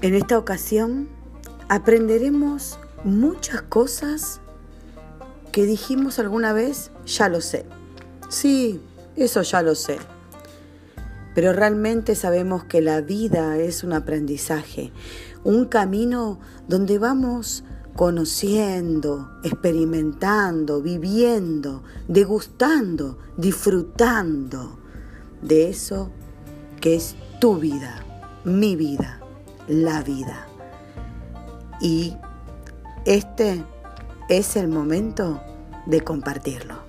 En esta ocasión aprenderemos muchas cosas que dijimos alguna vez, ya lo sé. Sí, eso ya lo sé. Pero realmente sabemos que la vida es un aprendizaje, un camino donde vamos conociendo, experimentando, viviendo, degustando, disfrutando de eso que es tu vida, mi vida, la vida. Y este es el momento de compartirlo.